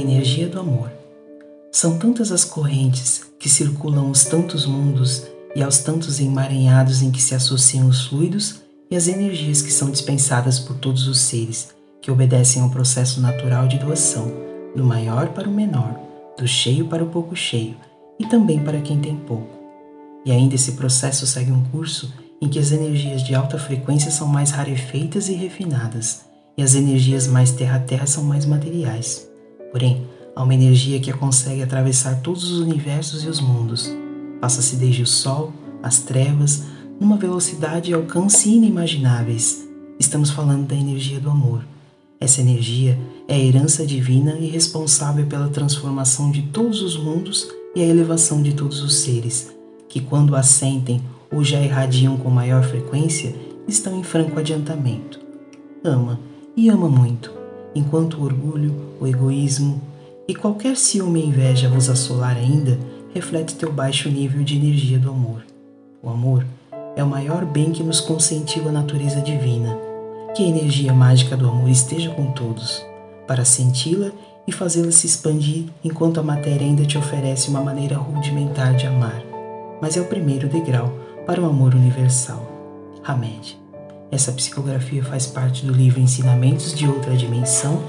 Energia do amor. São tantas as correntes que circulam os tantos mundos e aos tantos emaranhados em que se associam os fluidos e as energias que são dispensadas por todos os seres, que obedecem ao processo natural de doação, do maior para o menor, do cheio para o pouco cheio e também para quem tem pouco. E ainda esse processo segue um curso em que as energias de alta frequência são mais rarefeitas e refinadas, e as energias mais terra-terra são mais materiais. Porém, há uma energia que a consegue atravessar todos os universos e os mundos. Passa-se desde o Sol, as trevas, numa velocidade e alcance inimagináveis. Estamos falando da energia do amor. Essa energia é a herança divina e responsável pela transformação de todos os mundos e a elevação de todos os seres, que quando a sentem ou já irradiam com maior frequência, estão em franco adiantamento. Ama, e ama muito enquanto o orgulho, o egoísmo e qualquer ciúme e inveja vos assolar ainda, reflete teu baixo nível de energia do amor. O amor é o maior bem que nos consentiu a natureza divina. Que a energia mágica do amor esteja com todos, para senti-la e fazê-la se expandir enquanto a matéria ainda te oferece uma maneira rudimentar de amar. Mas é o primeiro degrau para o amor universal. Hamed. Essa psicografia faz parte do livro Ensinamentos de Outra Dimensão,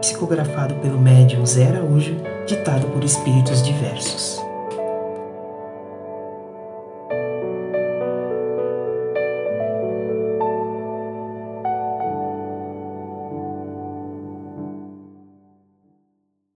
psicografado pelo médium Zé Araújo, ditado por espíritos diversos.